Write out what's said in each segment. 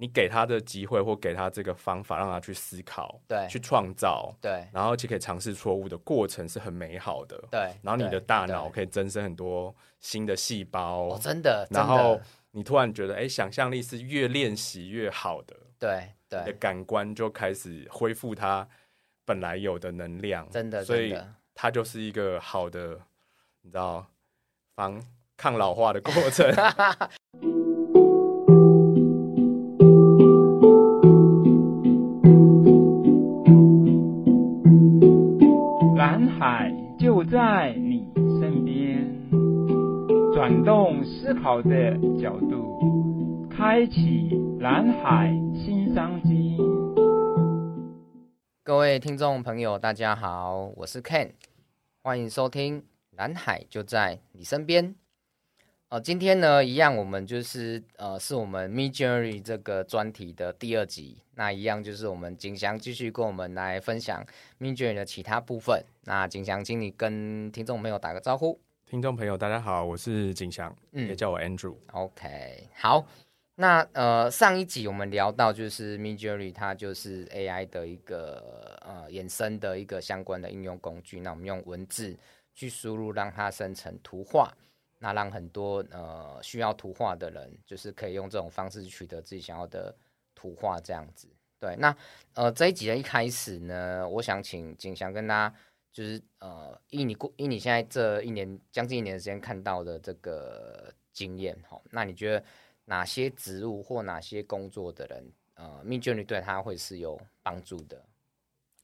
你给他的机会或给他这个方法，让他去思考，对，去创造，对，然后就可以尝试错误的过程是很美好的，对。然后你的大脑可以增生很多新的细胞，哦，真的。然后你突然觉得，哎，想象力是越练习越好的，对对。你的感官就开始恢复它本来有的能量，真的。所以它就是一个好的，你知道，防抗老化的过程。就在你身边，转动思考的角度，开启蓝海新商机。各位听众朋友，大家好，我是 Ken，欢迎收听蓝海就在你身边。呃，今天呢，一样，我们就是呃，是我们 Midjourney 这个专题的第二集。那一样就是我们景祥继续跟我们来分享 Midjourney 的其他部分。那景祥，请你跟听众朋友打个招呼。听众朋友，大家好，我是景祥，嗯，也叫我 Andrew。OK，好。那呃，上一集我们聊到就是 Midjourney 它就是 AI 的一个呃衍生的一个相关的应用工具。那我们用文字去输入，让它生成图画。那让很多呃需要图画的人，就是可以用这种方式取得自己想要的图画，这样子。对，那呃这一集的一开始呢，我想请景祥跟大家，就是呃以你过以你现在这一年将近一年的时间看到的这个经验哈，那你觉得哪些职务或哪些工作的人，呃，Midjourney 对他会是有帮助的？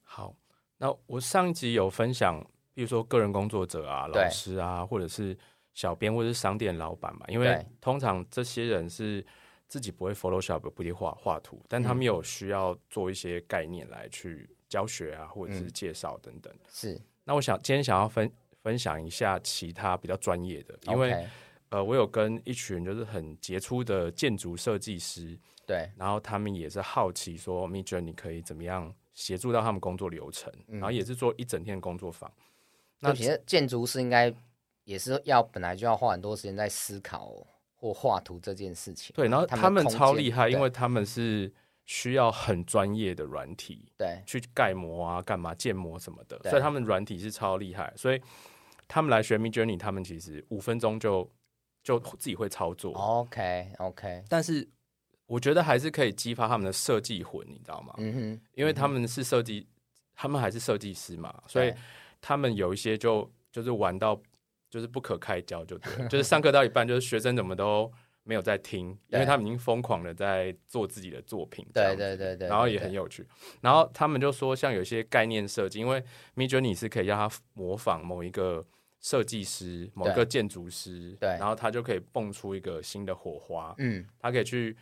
好，那我上一集有分享，比如说个人工作者啊、老师啊，或者是。小编或者是商店老板嘛，因为通常这些人是自己不会 Photoshop 不会画画图，但他们有需要做一些概念来去教学啊，或者是介绍等等。是，那我想今天想要分分享一下其他比较专业的，因为呃，我有跟一群就是很杰出的建筑设计师，对，然后他们也是好奇说，Midjourney 可以怎么样协助到他们工作流程，然后也是做一整天的工作坊。那其实建筑师应该。也是要本来就要花很多时间在思考或画图这件事情。对，然后他们超厉害，因为他们是需要很专业的软体，对，去盖模啊、干嘛建模什么的，所以他们软体是超厉害。所以他们来学 Midjourney，他们其实五分钟就就自己会操作。OK OK，但是我觉得还是可以激发他们的设计魂，你知道吗？嗯哼，因为他们是设计，嗯、他们还是设计师嘛，所以他们有一些就就是玩到。就是不可开交，就对，就是上课到一半，就是学生怎么都没有在听，因为他们已经疯狂的在做自己的作品，对对对对，然后也很有趣。然后他们就说，像有些概念设计，因为 Midjourney 是可以让他模仿某一个设计师、某个建筑师，对，然后他就可以蹦出一个新的火花，嗯，他可以去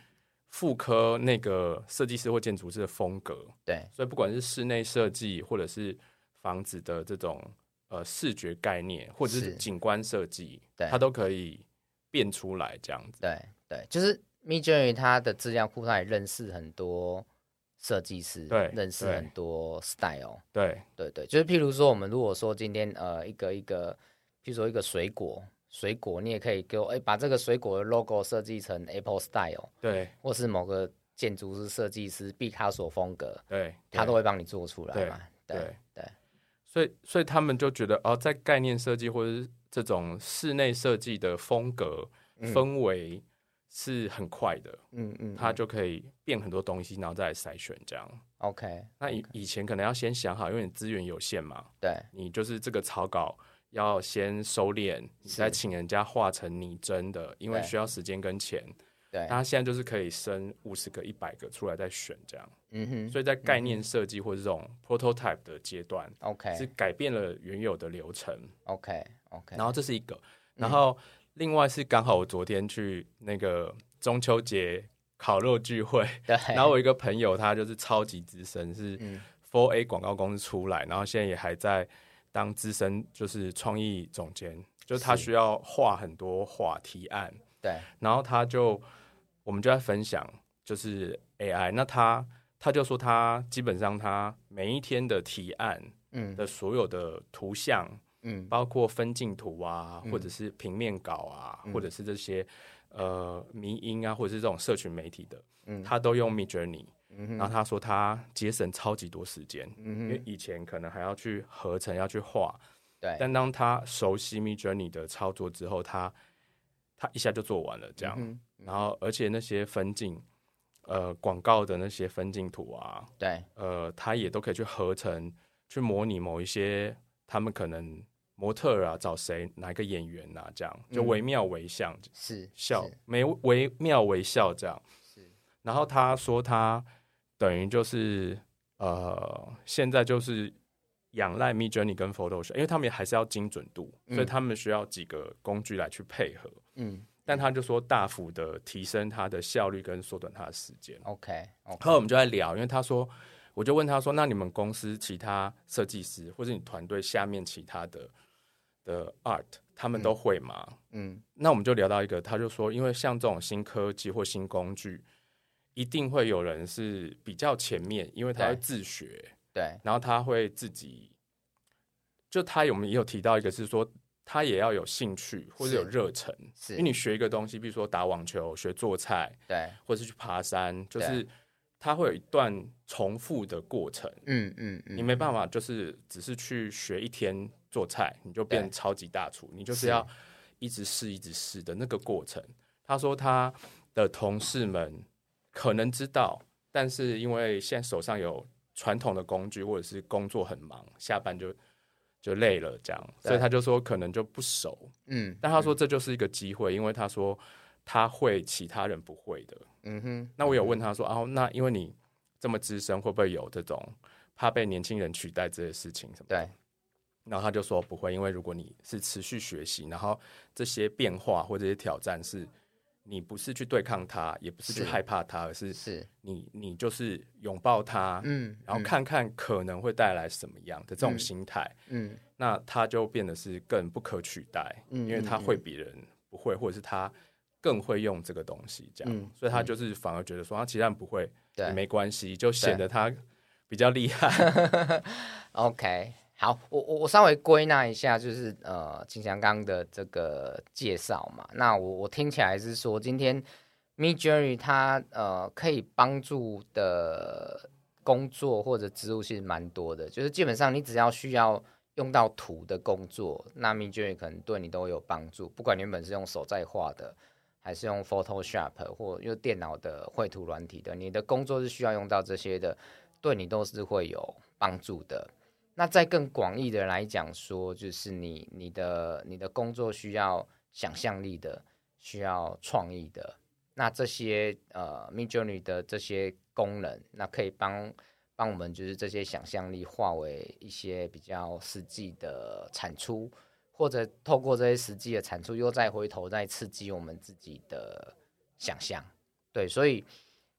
复刻那个设计师或建筑师的风格，对，所以不管是室内设计或者是房子的这种。呃，视觉概念或者是景观设计，对，它都可以变出来这样子。对对，就是 Midjourney 它的资料库，它也认识很多设计师，对，认识很多 style。对对对，就是譬如说，我们如果说今天呃一个一个，譬如说一个水果，水果你也可以给我哎、欸，把这个水果的 logo 设计成 Apple style，对，或是某个建筑师设计师毕卡索风格，对，他都会帮你做出来嘛。对对。对所以，所以他们就觉得哦，在概念设计或者是这种室内设计的风格、嗯、氛围是很快的，嗯嗯，嗯，他就可以变很多东西，然后再来筛选这样。OK，那以以前可能要先想好，因为你资源有限嘛，对，你就是这个草稿要先收敛，你再请人家画成拟真的，因为需要时间跟钱。对，他现在就是可以生五十个、一百个出来再选这样，嗯哼。所以在概念设计或者这种 prototype 的阶段，OK，是改变了原有的流程，OK OK。然后这是一个，然后另外是刚好我昨天去那个中秋节烤肉聚会，对。然后我一个朋友他就是超级资深，是 Four A 广告公司出来，然后现在也还在当资深，就是创意总监，就是他需要画很多画提案，对。然后他就。我们就在分享，就是 AI。那他他就说，他基本上他每一天的提案，嗯，的所有的图像，嗯，包括分镜图啊，或者是平面稿啊，或者是这些呃迷音啊，或者是这种社群媒体的，嗯，他都用 Midjourney，嗯，然后他说他节省超级多时间，嗯，因为以前可能还要去合成，要去画，对，但当他熟悉 Midjourney 的操作之后，他他一下就做完了这样，然后而且那些分镜，呃，广告的那些分镜图啊，对，呃，他也都可以去合成，去模拟某一些他们可能。模特啊，找谁？哪一个演员啊？这样就惟妙惟肖，嗯、是笑，没惟妙惟肖这样。是。然后他说，他等于就是呃，现在就是仰赖 Midjourney 跟 Photoshop，因为他们还是要精准度，所以他们需要几个工具来去配合。嗯。但他就说，大幅的提升他的效率跟缩短他的时间。OK，OK。后来我们就在聊，因为他说，我就问他说，那你们公司其他设计师，或者你团队下面其他的？的 art，他们都会吗？嗯，那我们就聊到一个，他就说，因为像这种新科技或新工具，一定会有人是比较前面，因为他会自学，对，然后他会自己，就他有没有提到一个是说，他也要有兴趣或者有热忱，是，因为你学一个东西，比如说打网球、学做菜，对，或者是去爬山，就是他会有一段重复的过程，嗯嗯嗯，你没办法，就是只是去学一天。做菜你就变超级大厨，你就是。要一直试一直试的那个过程。他说他的同事们可能知道，但是因为现在手上有传统的工具，或者是工作很忙，下班就就累了这样，所以他就说可能就不熟。嗯，但他说这就是一个机会，因为他说他会其他人不会的。嗯哼，那我有问他说，哦，那因为你这么资深，会不会有这种怕被年轻人取代这些事情什么？对。然后他就说不会，因为如果你是持续学习，然后这些变化或者这些挑战是，你不是去对抗它，也不是去害怕它，而是是你你就是拥抱它，嗯，然后看看可能会带来什么样的这种心态，嗯，那他就变得是更不可取代，嗯，因为他会比人不会，或者是他更会用这个东西，这样，嗯，所以他就是反而觉得说他其他人不会，对，没关系，就显得他比较厉害，OK。好，我我我稍微归纳一下，就是呃，金祥刚的这个介绍嘛。那我我听起来是说，今天 Midjourney 它呃可以帮助的工作或者职务其实蛮多的，就是基本上你只要需要用到图的工作，那 Midjourney 可能对你都有帮助。不管原本是用手在画的，还是用 Photoshop 或用电脑的绘图软体的，你的工作是需要用到这些的，对你都是会有帮助的。那再更广义的来讲说，就是你你的你的工作需要想象力的，需要创意的，那这些呃 Midjourney 的这些功能，那可以帮帮我们就是这些想象力化为一些比较实际的产出，或者透过这些实际的产出，又再回头再刺激我们自己的想象。对，所以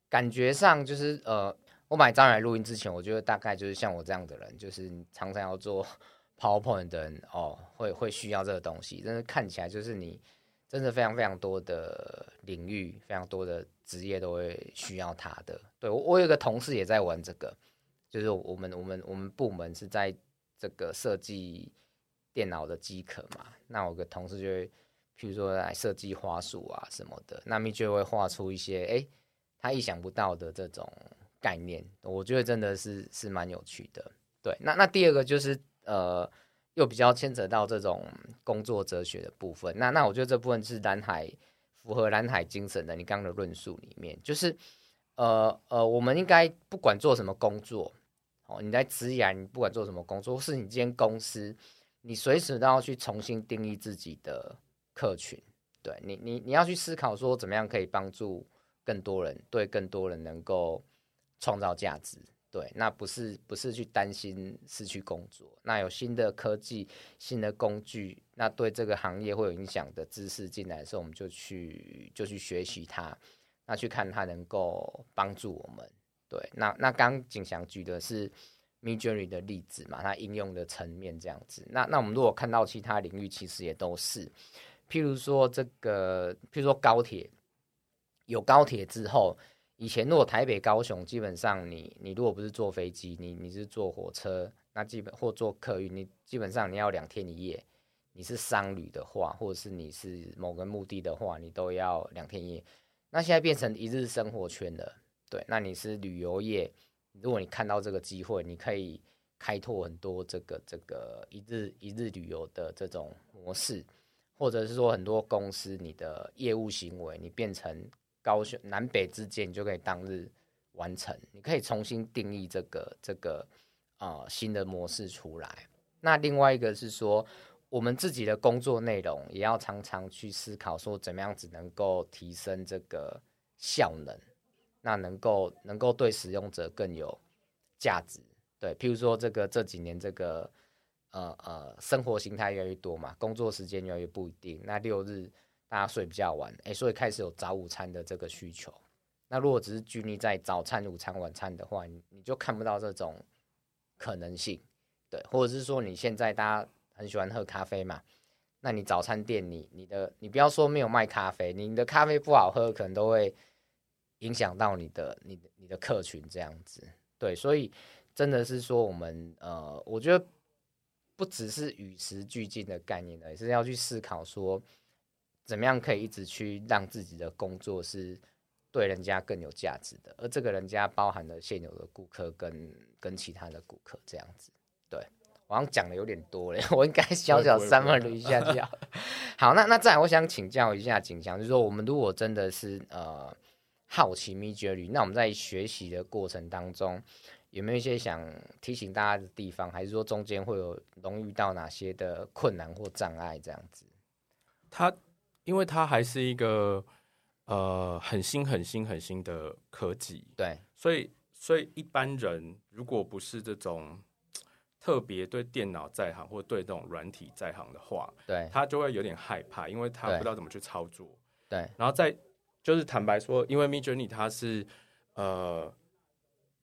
感觉上就是呃。我买张来录音之前，我觉得大概就是像我这样的人，就是常常要做 PowerPoint 的人哦，会会需要这个东西。但是看起来就是你真的非常非常多的领域，非常多的职业都会需要它的。对，我我有个同事也在玩这个，就是我们我们我们部门是在这个设计电脑的机壳嘛。那我有个同事就会，譬如说来设计花束啊什么的，那么就会画出一些哎他意想不到的这种。概念，我觉得真的是是蛮有趣的。对，那那第二个就是呃，又比较牵扯到这种工作哲学的部分。那那我觉得这部分是蓝海符合蓝海精神的。你刚刚的论述里面，就是呃呃，我们应该不管做什么工作，哦，你在职涯，你不管做什么工作，或是你今天公司，你随时都要去重新定义自己的客群。对你，你你要去思考说，怎么样可以帮助更多人，对更多人能够。创造价值，对，那不是不是去担心失去工作，那有新的科技、新的工具，那对这个行业会有影响的知识进来的时候，我们就去就去学习它，那去看它能够帮助我们。对，那那刚景祥举的是 Midjourney 的例子嘛，它应用的层面这样子。那那我们如果看到其他领域，其实也都是，譬如说这个，譬如说高铁，有高铁之后。以前如果台北高雄，基本上你你如果不是坐飞机，你你是坐火车，那基本或坐客运，你基本上你要两天一夜，你是商旅的话，或者是你是某个目的的话，你都要两天一夜。那现在变成一日生活圈了，对。那你是旅游业，如果你看到这个机会，你可以开拓很多这个这个一日一日旅游的这种模式，或者是说很多公司你的业务行为，你变成高雄南北之间，你就可以当日完成。你可以重新定义这个这个呃新的模式出来。那另外一个是说。我们自己的工作内容也要常常去思考，说怎么样子能够提升这个效能，那能够能够对使用者更有价值。对，譬如说这个这几年这个呃呃生活形态越来越多嘛，工作时间越来越不一定。那六日大家睡比较晚，哎，所以开始有早午餐的这个需求。那如果只是拘泥在早餐、午餐、晚餐的话，你你就看不到这种可能性。对，或者是说你现在大家。很喜欢喝咖啡嘛？那你早餐店你你的你不要说没有卖咖啡，你的咖啡不好喝，可能都会影响到你的你的你的客群这样子。对，所以真的是说我们呃，我觉得不只是与时俱进的概念，也是要去思考说怎么样可以一直去让自己的工作是对人家更有价值的，而这个人家包含了现有的顾客跟跟其他的顾客这样子。对。我好像讲的有点多了，我应该小小 summary 一下就好。好，那那再来，我想请教一下景祥，就是说，我们如果真的是呃好奇 Midjourney，那我们在学习的过程当中，有没有一些想提醒大家的地方，还是说中间会有容易遇到哪些的困难或障碍这样子？它因为它还是一个呃很新、很新、很新的科技，对，所以所以一般人如果不是这种。特别对电脑在行，或对这种软体在行的话，对，他就会有点害怕，因为他不知道怎么去操作。对，然后再就是坦白说，因为 Midjourney 它是呃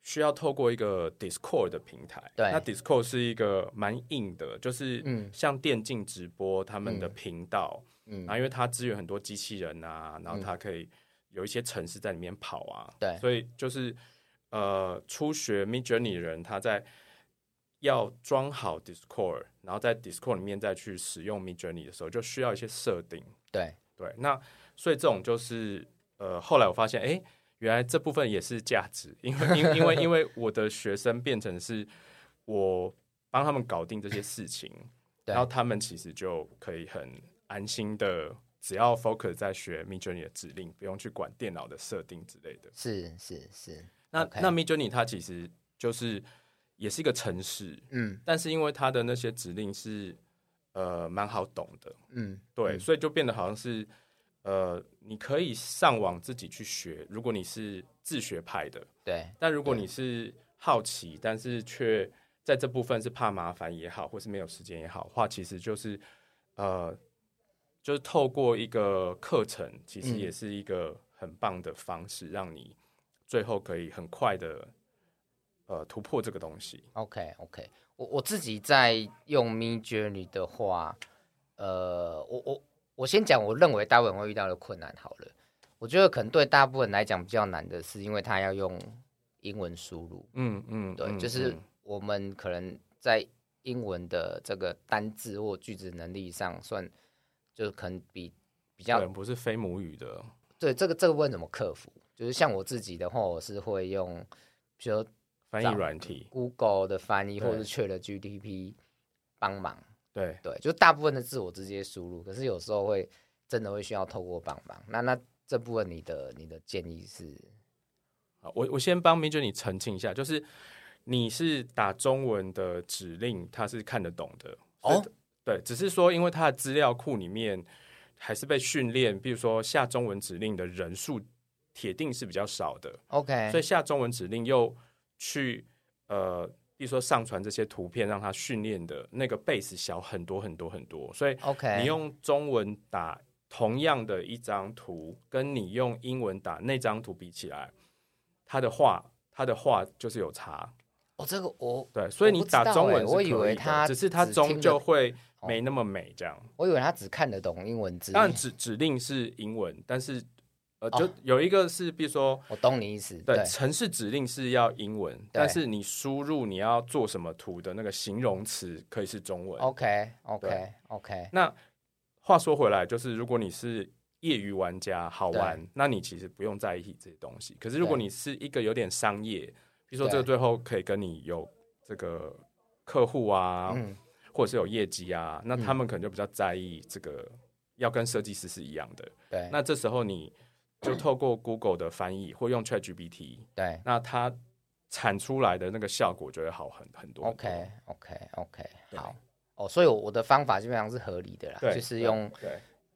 需要透过一个 Discord 的平台，对，那 Discord 是一个蛮硬的，就是嗯，像电竞直播他们的频道，嗯，然后因为它支援很多机器人啊，然后它可以有一些城市在里面跑啊，对，所以就是呃初学 Midjourney 的人他在。要装好 Discord，然后在 Discord 里面再去使用 Midjourney 的时候，就需要一些设定。对。对，那所以这种就是呃，后来我发现，哎，原来这部分也是价值，因为因因为因为我的学生变成是我帮他们搞定这些事情，然后他们其实就可以很安心的，只要 focus 在学 Midjourney 的指令，不用去管电脑的设定之类的。是是是，那、okay. 那 Midjourney 它其实就是。也是一个程式，嗯，但是因为它的那些指令是呃蛮好懂的，嗯，对，所以就变得好像是呃你可以上网自己去学，如果你是自学派的，对，但如果你是好奇，但是却在这部分是怕麻烦也好，或是没有时间也好，话其实就是呃就是透过一个课程，其实也是一个很棒的方式，让你最后可以很快的。呃，突破这个东西。OK OK，我我自己在用 Midjourney 的话，呃，我我我先讲我认为大部分会遇到的困难好了。我觉得可能对大部分人来讲比较难的是，因为他要用英文输入。嗯嗯，对嗯，就是我们可能在英文的这个单字或句子能力上，算就是可能比比较不是非母语的。对，这个这个问怎么克服？就是像我自己的话，我是会用，比如说。翻译软体，Google 的翻译，或者是 ChatGPT 帮忙。对对，就大部分的字我直接输入，可是有时候会真的会需要透过帮忙。那那这部分你的你的建议是？好，我我先帮 Midjourney 你澄清一下，就是你是打中文的指令，他是看得懂的。哦，对，只是说因为它的资料库里面还是被训练，比如说下中文指令的人数铁定是比较少的。OK，所以下中文指令又。去呃，比如说上传这些图片，让它训练的那个 base 小很多很多很多，所以 OK，你用中文打同样的一张图，跟你用英文打那张图比起来，它的画它的画就是有差。哦，这个我对，所以你打中文是可以的，我以为它只是它终究会没那么美这样。我以为他只看得懂英文字，当然指指令是英文，但是。呃，就有一个是，比如说，我懂你意思。对，城市指令是要英文，但是你输入你要做什么图的那个形容词可以是中文。OK，OK，OK。那话说回来，就是如果你是业余玩家，好玩，那你其实不用在意这些东西。可是如果你是一个有点商业，比如说这个最后可以跟你有这个客户啊，或者是有业绩啊，那他们可能就比较在意这个要跟设计师是一样的。对，那这时候你。就透过 Google 的翻译，或用 ChatGPT，对，那它产出来的那个效果就会好很很多，很多。OK，OK，OK，好。哦，所以我的方法基本上是合理的啦，就是用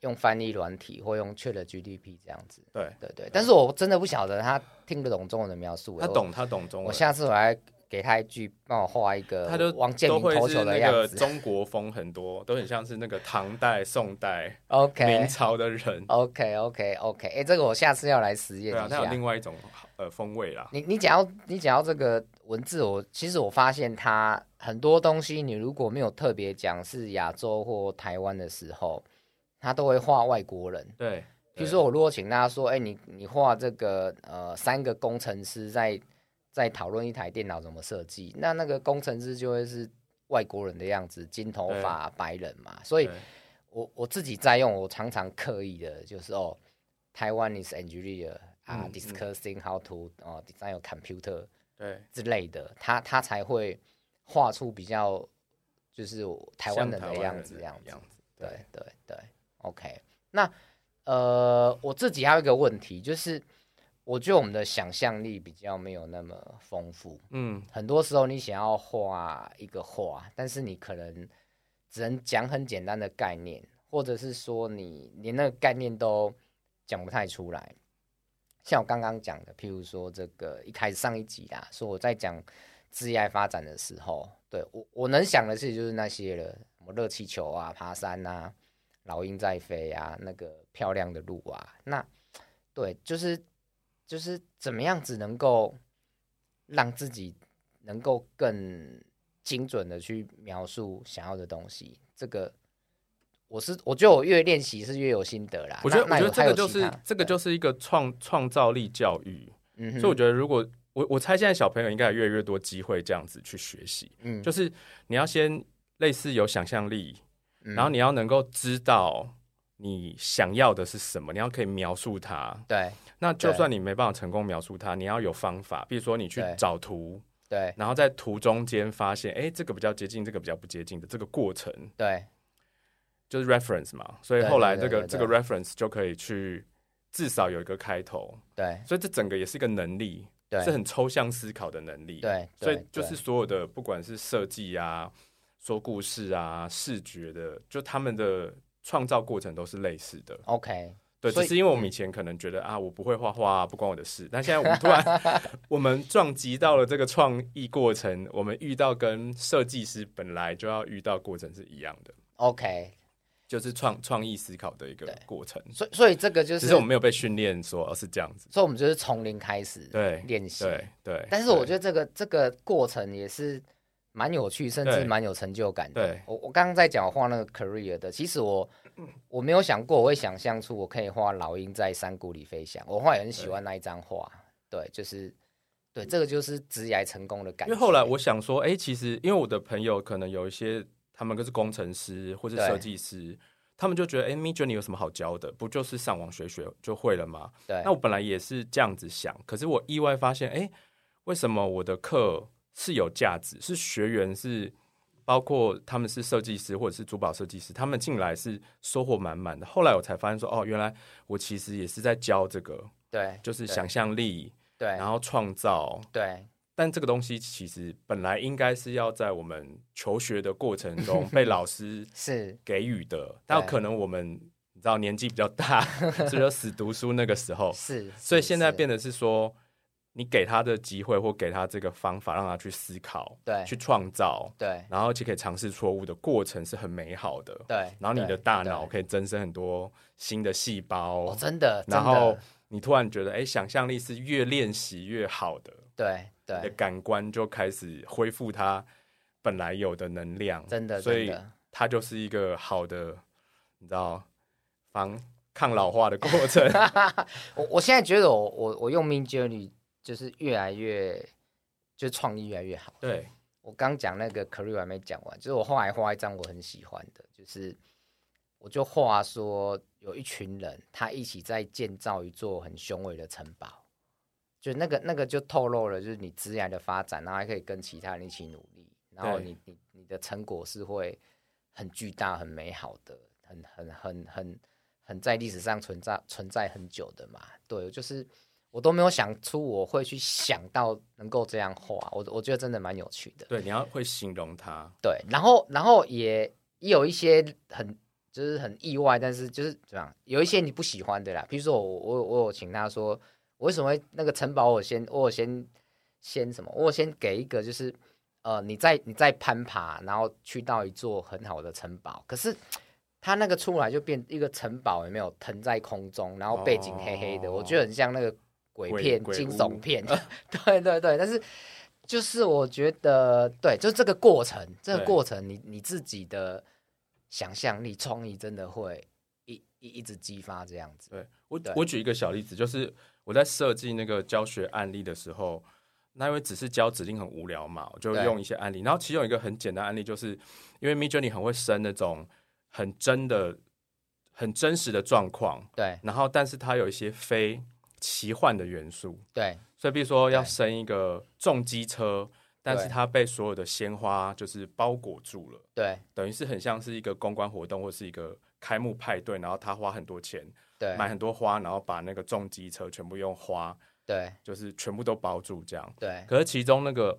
用翻译软体或用 ChatGPT 这样子。对对对，但是我真的不晓得他听得懂中文的描述。他懂，他懂中文。我下次我来。给他一句，帮我画一个，他就王建民投球的样子。中国风很多，都很像是那个唐代、宋代、OK、明朝的人。OK，OK，OK，哎，这个我下次要来实验一下。对啊，它有另外一种呃风味啦。你你讲到你讲到这个文字，我其实我发现它很多东西，你如果没有特别讲是亚洲或台湾的时候，他都会画外国人。对，比如说我如果请大家说，哎，你你画这个呃三个工程师在。在讨论一台电脑怎么设计，那那个工程师就会是外国人的样子，金头发、白人嘛。所以我我自己在用，我常常刻意的就是哦，台湾 is engineer 啊、嗯、discussing how to 哦 design a computer 对之类的，他他才会画出比较就是台湾人的样子，这样子。对对对，OK。那呃，我自己还有一个问题就是。我觉得我们的想象力比较没有那么丰富，嗯，很多时候你想要画一个画，但是你可能只能讲很简单的概念，或者是说你连那个概念都讲不太出来。像我刚刚讲的，譬如说这个一开始上一集啦，说我在讲职业发展的时候，对，我我能想的事就是那些了，什么热气球啊、爬山啊、老鹰在飞啊、那个漂亮的路啊，那对，就是。就是怎么样子能够让自己能够更精准的去描述想要的东西，这个我是我觉得我越练习是越有心得啦。我觉得我觉得这个就是这个就是一个创创造力教育。嗯，所以我觉得如果我我猜现在小朋友应该有越来越多机会这样子去学习。嗯，就是你要先类似有想象力，嗯，然后你要能够知道。你想要的是什么？你要可以描述它。对，那就算你没办法成功描述它，你要有方法。比如说，你去找图，对，然后在图中间发现，哎，这个比较接近，这个比较不接近的这个过程，对，就是 reference 嘛。所以后来这个这个 reference 就可以去至少有一个开头。对，所以这整个也是一个能力，对，是很抽象思考的能力。对，所以就是所有的不管是设计啊、说故事啊、视觉的，就他们的。创造过程都是类似的。OK，对，只是因为我们以前可能觉得、嗯、啊，我不会画画，不关我的事。但现在我们突然，我们撞击到了这个创意过程，我们遇到跟设计师本来就要遇到过程是一样的。OK，就是创创意思考的一个过程。所以，所以这个就是，只是我们没有被训练说，而是这样子。所以，我们就是从零开始对练习，对对。但是，我觉得这个这个过程也是。蛮有趣，甚至蛮有成就感的。对，我我刚刚在讲画那个 career 的，其实我我没有想过我会想象出我可以画老鹰在山谷里飞翔。我后来也很喜欢那一张画，对，对，就是对，这个就是职业成功的感觉。因为后来我想说，哎、欸，其实因为我的朋友可能有一些，他们都是工程师或是设计师，他们就觉得，哎、欸，Midjourney 有什么好教的？不就是上网学学就会了吗？对。那我本来也是这样子想，可是我意外发现，哎、欸，为什么我的课？是有价值，是学员是包括他们是设计师或者是珠宝设计师，他们进来是收获满满的。后来我才发现说，哦，原来我其实也是在教这个，对，就是想象力，对，然后创造，对。但这个东西其实本来应该是要在我们求学的过程中 被老师是给予的，但可能我们你知道年纪比较大，所以就死读书那个时候是，所以现在变得是说。你给他的机会，或给他这个方法，让他去思考，对，去创造，对，然后就可以尝试错误的过程是很美好的，对。然后你的大脑可以增生很多新的细胞，哦，真的。然后你突然觉得，哎，想象力是越练习越好的，对对。你的感官就开始恢复它本来有的能量，真的。所以它就是一个好的，你知道防。抗老化的过程。我我现在觉得我我我用 Midjourney 就是越来越，就创意越来越好。对，我刚讲那个 career 还没讲完，就是我后来画一张我很喜欢的，就是我就画说有一群人他一起在建造一座很雄伟的城堡，就那个那个就透露了就是你职业的发展，然后还可以跟其他人一起努力，然后你你你的成果是会很巨大、很美好的。很很很很很在历史上存在存在很久的嘛，对，就是我都没有想出我会去想到能够这样画，我我觉得真的蛮有趣的。对，你要会形容它。对，然后然后也也有一些很就是很意外，但是就是怎样，有一些你不喜欢的啦。比如说我我我有请他说，我为什么会那个城堡我先我先先什么，我先给一个就是呃你在你在攀爬，然后去到一座很好的城堡，可是。它那个出来就变一个城堡，有没有腾在空中，然后背景黑黑的，哦、我觉得很像那个鬼片、鬼惊悚片。对对对，但是就是我觉得，对，就这个过程，这个过程你，你你自己的想象力、创意真的会一一一直激发这样子。对我，举一个小例子，就是我在设计那个教学案例的时候，那因为只是教指令很无聊嘛，我就用一些案例，然后其中有一个很简单案例，就是因为 Midjourney 很会生那种。很真的、很真实的状况，对。然后，但是它有一些非奇幻的元素，对。所以，比如说要生一个重机车，但是它被所有的鲜花就是包裹住了，对。等于是很像是一个公关活动或是一个开幕派对，然后他花很多钱，对，买很多花，然后把那个重机车全部用花，对，就是全部都包住这样，对。可是其中那个。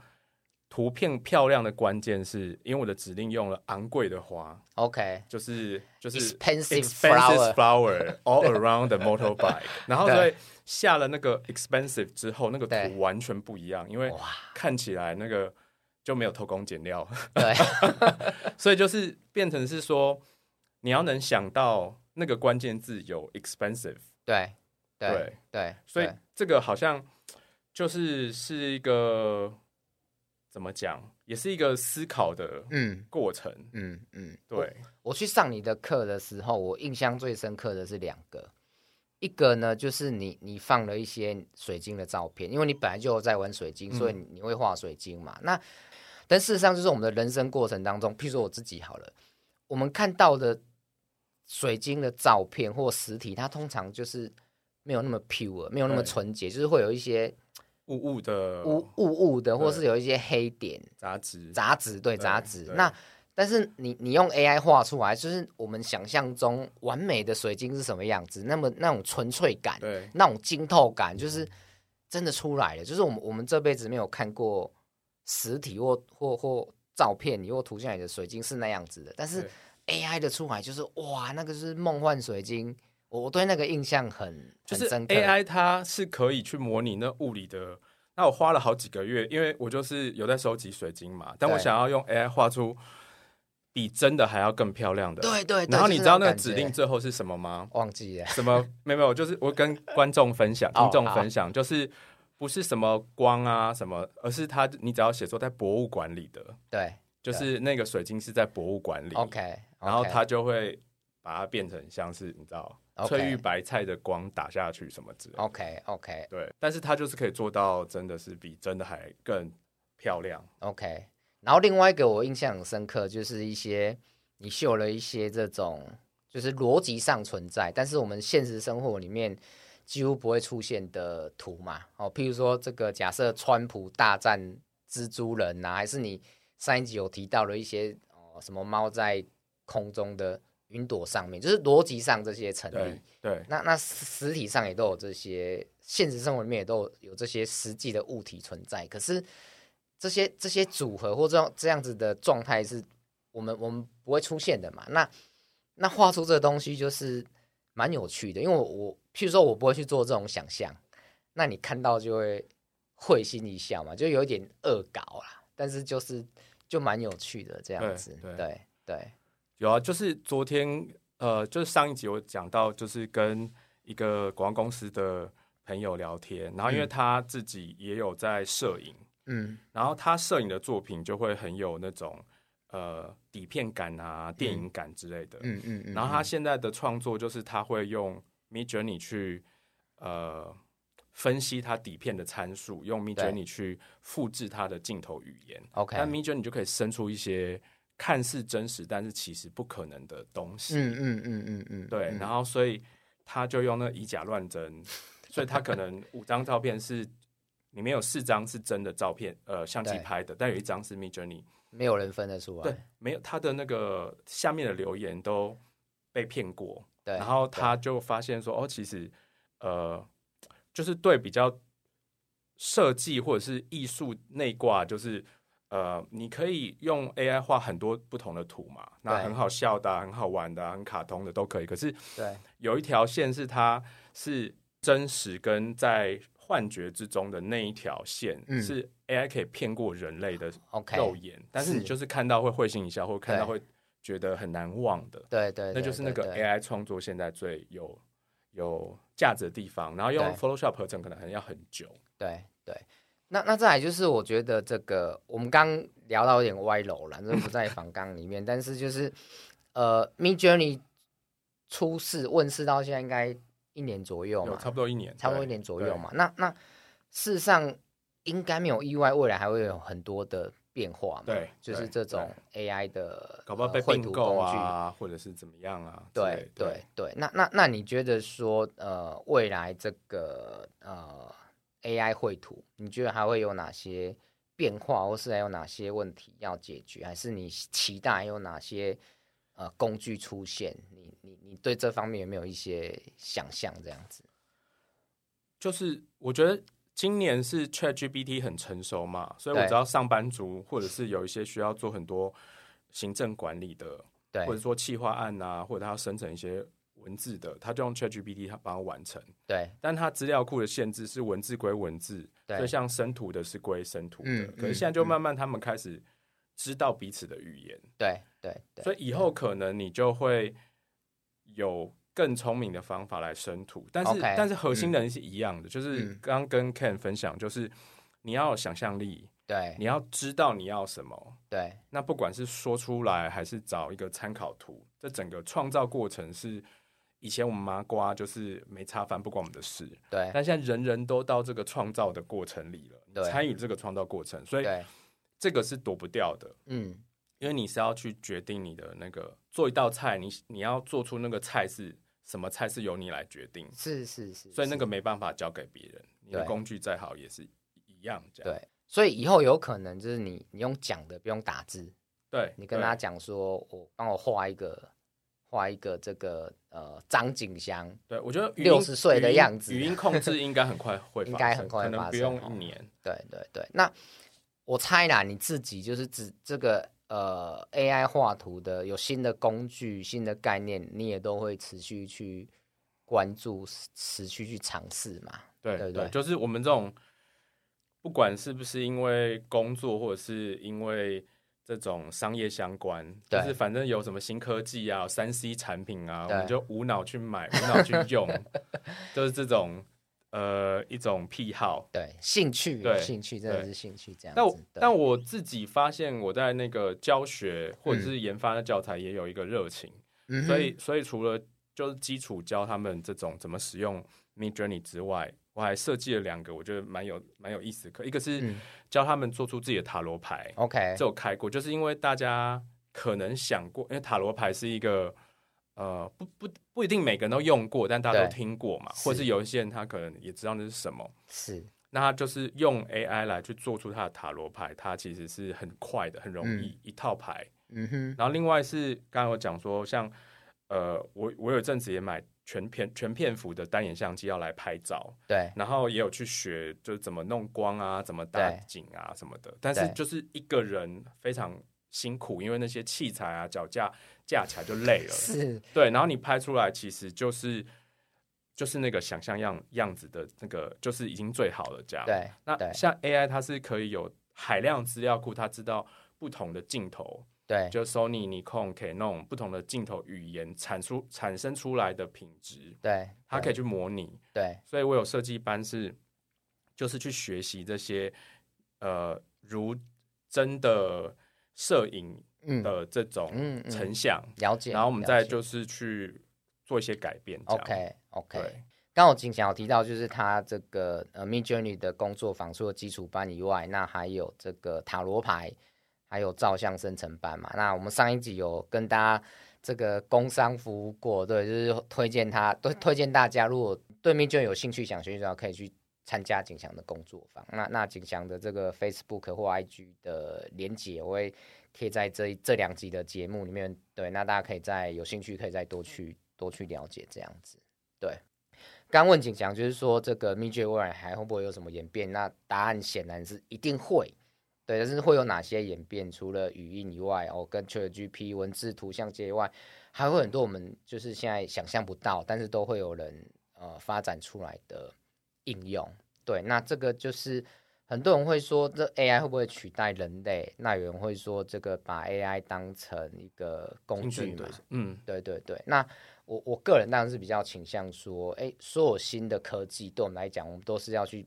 图片漂亮的关键是因为我的指令用了昂贵的花，OK，就是就是 expensive flower all around the motorbike，然后所以下了那个 expensive 之后，那个图完全不一样，因为看起来那个就没有偷工减料，对，所以就是变成是说你要能想到那个关键字有 expensive，对对对，所以这个好像就是是一个。怎么讲，也是一个思考的嗯过程，嗯嗯，对我。我去上你的课的时候，我印象最深刻的是两个，一个呢就是你你放了一些水晶的照片，因为你本来就在玩水晶，所以你会画水晶嘛。嗯、那但事实上就是我们的人生过程当中，譬如说我自己好了，我们看到的水晶的照片或实体，它通常就是没有那么 pure，没有那么纯洁，就是会有一些。雾雾的雾雾雾的，或是有一些黑点杂质杂质，对杂质。那但是你你用 AI 画出来，就是我们想象中完美的水晶是什么样子？那么那种纯粹感，对那种晶透感，就是真的出来了。就是我们我们这辈子没有看过实体或或或照片你或图像里的水晶是那样子的，但是 AI 的出来就是哇，那个是梦幻水晶。我对那个印象很就是 AI 它是可以去模拟那物理的。那我花了好几个月，因为我就是有在收集水晶嘛，但我想要用 AI 画出比真的还要更漂亮的。对对。然后你知道那个指令最后是什么吗？忘记了。什么？没有没有，就是我跟观众分享、听众分享，就是不是什么光啊什么，而是它你只要写作在博物馆里的。对。就是那个水晶是在博物馆里。OK。然后它就会把它变成像是你知道。翠玉白菜的光打下去什么之类的。OK OK，对，但是它就是可以做到，真的是比真的还更漂亮。OK，然后另外一个我印象很深刻，就是一些你秀了一些这种就是逻辑上存在，但是我们现实生活里面几乎不会出现的图嘛。哦，譬如说这个假设川普大战蜘蛛人呐、啊，还是你上一集有提到了一些哦什么猫在空中的。云朵上面就是逻辑上这些成立，对，对那那实体上也都有这些，现实生活里面也都有有这些实际的物体存在。可是这些这些组合或这样这样子的状态是我们我们不会出现的嘛？那那画出这个东西就是蛮有趣的，因为我我譬如说我不会去做这种想象，那你看到就会会心一笑嘛，就有一点恶搞啦，但是就是就蛮有趣的这样子，对对。对对有啊，就是昨天，呃，就是上一集我讲到，就是跟一个广告公司的朋友聊天，然后因为他自己也有在摄影，嗯，然后他摄影的作品就会很有那种呃底片感啊、电影感之类的，嗯嗯，然后他现在的创作就是他会用 Midjourney 去呃分析它底片的参数，用 Midjourney 去复制它的镜头语言。OK，那 Midjourney 就可以生出一些看似真实，但是其实不可能的东西。嗯嗯嗯嗯嗯，对。然后所以他就用那以假乱真，所以他可能 五张照片是里面有四张是真的照片，呃，相机拍的，但有一张是 Midjourney。没有人分得出来，对，没有他的那个下面的留言都被骗过，对，然后他就发现说，哦，其实，呃，就是对比较设计或者是艺术内挂，就是呃，你可以用 AI 画很多不同的图嘛，那很好笑的啊，很好玩的啊，很卡通的都可以，可是，对，有一条线是它是真实跟在。幻觉之中的那一条线是 AI 可以骗过人类的肉眼，但是你就是看到会会心一笑，或看到会觉得很难忘的。对对，那就是那个 AI 创作现在最有有价值的地方。然后用 Photoshop 合成可能还要很久。对对，那那再来就是我觉得这个我们刚聊到有点歪楼了，这不在 访纲里面，但是就是呃，Midjourney 出世问世到现在应该。一年左右嘛，差不多一年，差不多一年左右嘛。那那事实上应该没有意外，未来还会有很多的变化嘛。对，就是这种 AI 的，搞不好被并购啊，或者是怎么样啊？对对对。那那那你觉得说，呃，未来这个呃 AI 绘图，你觉得还会有哪些变化，或是还有哪些问题要解决？还是你期待有哪些？呃，工具出现，你你你对这方面有没有一些想象？这样子，就是我觉得今年是 ChatGPT 很成熟嘛，所以我知道上班族或者是有一些需要做很多行政管理的，对，或者说企划案啊，或者他要生成一些文字的，他就用 ChatGPT 他帮他完成，对。但他资料库的限制是文字归文字，对，所以像生图的是归生图的，嗯，可是现在就慢慢他们开始。知道彼此的语言，对对对，所以以后可能你就会有更聪明的方法来生图，但是、okay, 但是核心的人是一样的，嗯、就是刚刚跟 Ken 分享，就是你要有想象力，对，你要知道你要什么，对，那不管是说出来还是找一个参考图，这整个创造过程是以前我们麻瓜就是没差，反正不关我们的事，对，但现在人人都到这个创造的过程里了，对，参与这个创造过程，所以。这个是躲不掉的，嗯，因为你是要去决定你的那个做一道菜，你你要做出那个菜是什么菜是由你来决定，是是是，所以那个没办法交给别人，你的工具再好也是一样这样。对，所以以后有可能就是你你用讲的不用打字，对，你跟他讲说我帮我画一个画一个这个呃张景祥，对我觉得六十岁的样子，语音控制应该很快会，应该很快可能不用一年，对对对，那。我猜啦，你自己就是指这个呃 AI 画图的有新的工具、新的概念，你也都会持续去关注、持续去尝试嘛？对对对，就是我们这种不管是不是因为工作，或者是因为这种商业相关，就是反正有什么新科技啊、三 C 产品啊，我们就无脑去买、无脑去用，就是这种。呃，一种癖好，对兴趣，对兴趣真的是兴趣这样子。但我但我自己发现，我在那个教学或者是研发的教材也有一个热情，嗯、所以所以除了就是基础教他们这种怎么使用 Midjourney 之外，我还设计了两个我觉得蛮有蛮有意思的课，一个是教他们做出自己的塔罗牌，OK，这有开过，就是因为大家可能想过，因为塔罗牌是一个。呃，不不不一定每个人都用过，但大家都听过嘛，或是有一些人他可能也知道那是什么。是，那他就是用 AI 来去做出他的塔罗牌，它其实是很快的，很容易、嗯、一套牌。嗯哼。然后另外是刚刚我讲说，像呃，我我有阵子也买全片全片幅的单眼相机要来拍照，对。然后也有去学，就是怎么弄光啊，怎么搭景啊什么的。但是就是一个人非常辛苦，因为那些器材啊脚架。架起来就累了，是对，然后你拍出来其实就是就是那个想象样样子的那个，就是已经最好了这样。对，那像 AI 它是可以有海量资料库，它知道不同的镜头，对，就 Sony、Nikon、Canon 不同的镜头语言产出产生出来的品质，对，它可以去模拟。对，所以我有设计班是就是去学习这些呃如真的摄影。的这种成像、嗯嗯、了解，然后我们再就是去做一些改变。OK OK，刚我景祥有提到，就是他这个呃 Midjourney 的工作坊，除了基础班以外，那还有这个塔罗牌，还有照相生成班嘛。那我们上一集有跟大家这个工商服务过，对，就是推荐他，都推荐大家，如果对 Midjourney 有兴趣想学习的话，可以去。参加景祥的工作坊，那那景祥的这个 Facebook 或 IG 的连接，我会贴在这这两集的节目里面。对，那大家可以再有兴趣，可以再多去多去了解这样子。对，刚问景祥，就是说这个 Midjourney 未来还会不会有什么演变？那答案显然是一定会。对，但是会有哪些演变？除了语音以外，哦，跟 ChatGPT 文字、图像界以外，还会很多我们就是现在想象不到，但是都会有人呃发展出来的。应用对，那这个就是很多人会说，这 AI 会不会取代人类？那有人会说，这个把 AI 当成一个工具嘛？嗯，对对对。那我我个人当然是比较倾向说，哎，所有新的科技对我们来讲，我们都是要去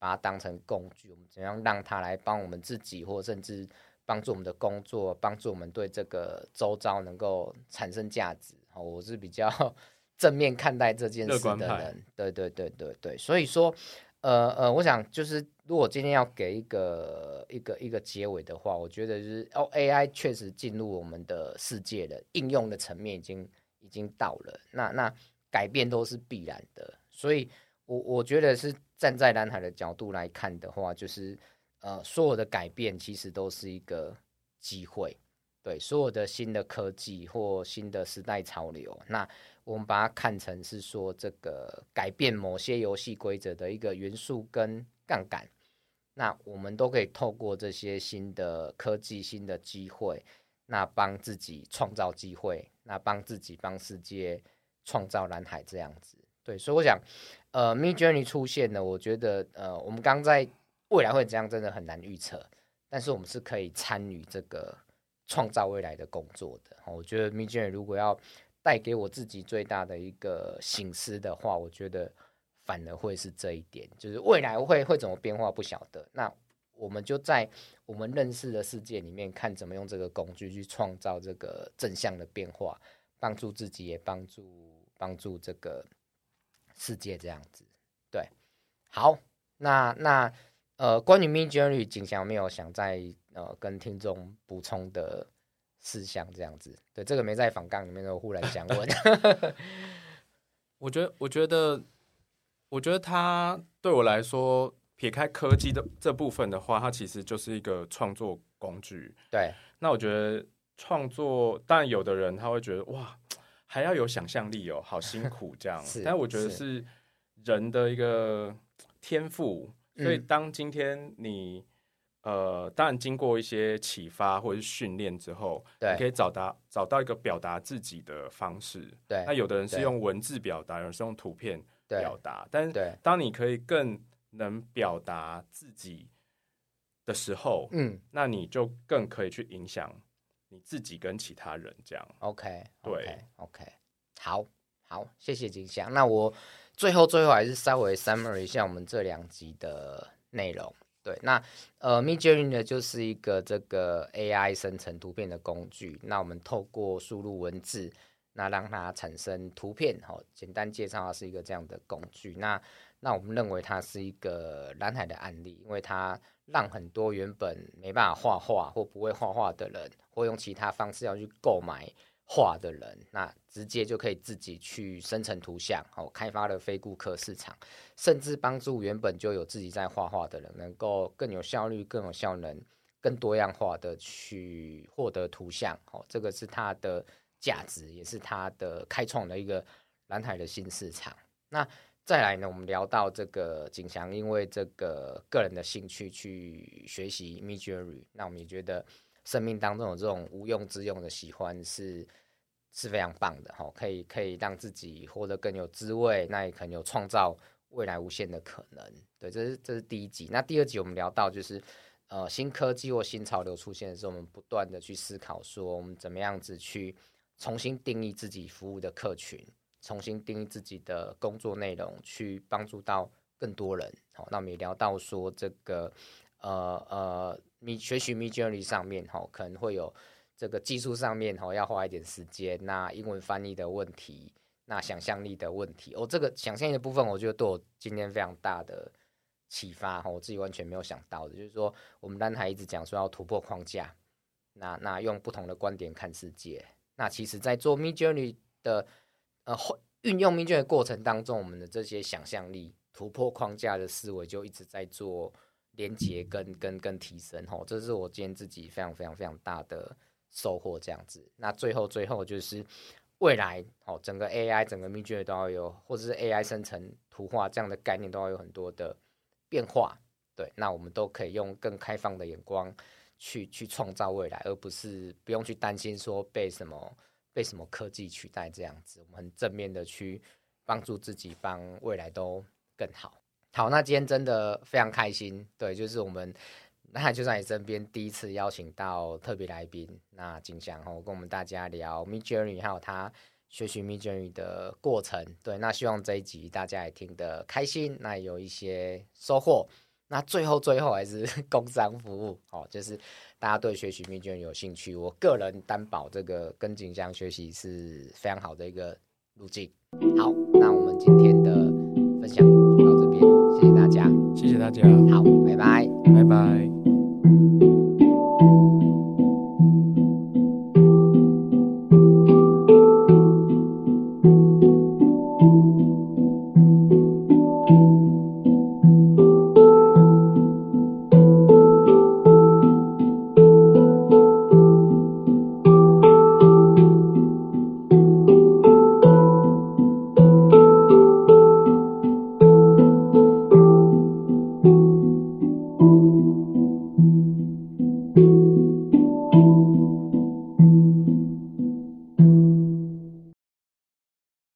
把它当成工具，我们怎样让它来帮我们自己，或甚至帮助我们的工作，帮助我们对这个周遭能够产生价值。哦我是比较。正面看待这件事的人，对对对对对，所以说，呃呃，我想就是，如果今天要给一个一个一个结尾的话，我觉得就是哦，AI 确实进入我们的世界了，应用的层面已经已经到了，那那改变都是必然的，所以我我觉得是站在蓝海的角度来看的话，就是呃，所有的改变其实都是一个机会，对，所有的新的科技或新的时代潮流，那。我们把它看成是说，这个改变某些游戏规则的一个元素跟杠杆，那我们都可以透过这些新的科技、新的机会，那帮自己创造机会，那帮自己、帮世界创造蓝海这样子。对，所以我想，呃，Midjourney 出现了，我觉得，呃，我们刚在未来会怎样，真的很难预测，但是我们是可以参与这个创造未来的工作的。我觉得 Midjourney 如果要带给我自己最大的一个醒思的话，我觉得反而会是这一点，就是未来会会怎么变化不晓得。那我们就在我们认识的世界里面，看怎么用这个工具去创造这个正向的变化，帮助自己也帮助帮助这个世界这样子。对，好，那那呃，关于 Midjourney，景祥有没有想再呃跟听众补充的？事项这样子，对这个没在访纲里面的，忽然想问。我觉得，我觉得，我觉得他对我来说，撇开科技的这部分的话，它其实就是一个创作工具。对，那我觉得创作，但有的人他会觉得哇，还要有想象力哦，好辛苦 这样。是但我觉得是人的一个天赋，所以当今天你。呃，当然，经过一些启发或者是训练之后，对，你可以找到找到一个表达自己的方式。对，那有的人是用文字表达，有人是用图片表达。但是，当你可以更能表达自己的时候，嗯，那你就更可以去影响你自己跟其他人。这样，OK，对，OK，, 好，好，谢谢金香。那我最后最后还是稍微 summary 一下我们这两集的内容。对，那呃，Midjourney 呢，就是一个这个 AI 生成图片的工具。那我们透过输入文字，那让它产生图片。好，简单介绍它是一个这样的工具。那那我们认为它是一个蓝海的案例，因为它让很多原本没办法画画或不会画画的人，或用其他方式要去购买。画的人，那直接就可以自己去生成图像，哦，开发了非顾客市场，甚至帮助原本就有自己在画画的人，能够更有效率、更有效能、更多样化的去获得图像，哦，这个是它的价值，也是它的开创的一个蓝海的新市场。那再来呢，我们聊到这个景祥，因为这个个人的兴趣去学习 m i d j o u r y 那我们也觉得。生命当中有这种无用之用的喜欢是是非常棒的哈，可以可以让自己活得更有滋味，那也可能有创造未来无限的可能。对，这是这是第一集。那第二集我们聊到就是呃新科技或新潮流出现的时候，我们不断的去思考说我们怎么样子去重新定义自己服务的客群，重新定义自己的工作内容，去帮助到更多人。好，那我们也聊到说这个呃呃。你学习 Midjourney 上面哈，可能会有这个技术上面哈要花一点时间。那英文翻译的问题，那想象力的问题，哦，这个想象力的部分，我觉得对我今天非常大的启发，我自己完全没有想到的，就是说我们刚才一直讲说要突破框架，那那用不同的观点看世界，那其实在做 Midjourney 的呃运用命卷的过程当中，我们的这些想象力突破框架的思维就一直在做连接跟跟跟提升，吼，这是我今天自己非常非常非常大的收获，这样子。那最后最后就是未来，哦，整个 AI 整个命卷都要有，或者是 AI 生成图画这样的概念都要有很多的变化，对，那我们都可以用更开放的眼光去去创造未来，而不是不用去担心说被什么被什么科技取代这样子，我们很正面的去帮助自己，帮未来都更好。好，那今天真的非常开心，对，就是我们那就在你身边第一次邀请到特别来宾，那景祥哦跟我们大家聊 Midjourney 还有他。学习 Midjourney 的过程，对，那希望这一集大家也听得开心，那有一些收获。那最后最后还是 工商服务，哦，就是大家对学习 Midjourney 有兴趣，我个人担保这个跟景祥学习是非常好的一个路径。好，那我们今天的分享到这边，谢谢大家，谢谢大家，好，拜拜，拜拜。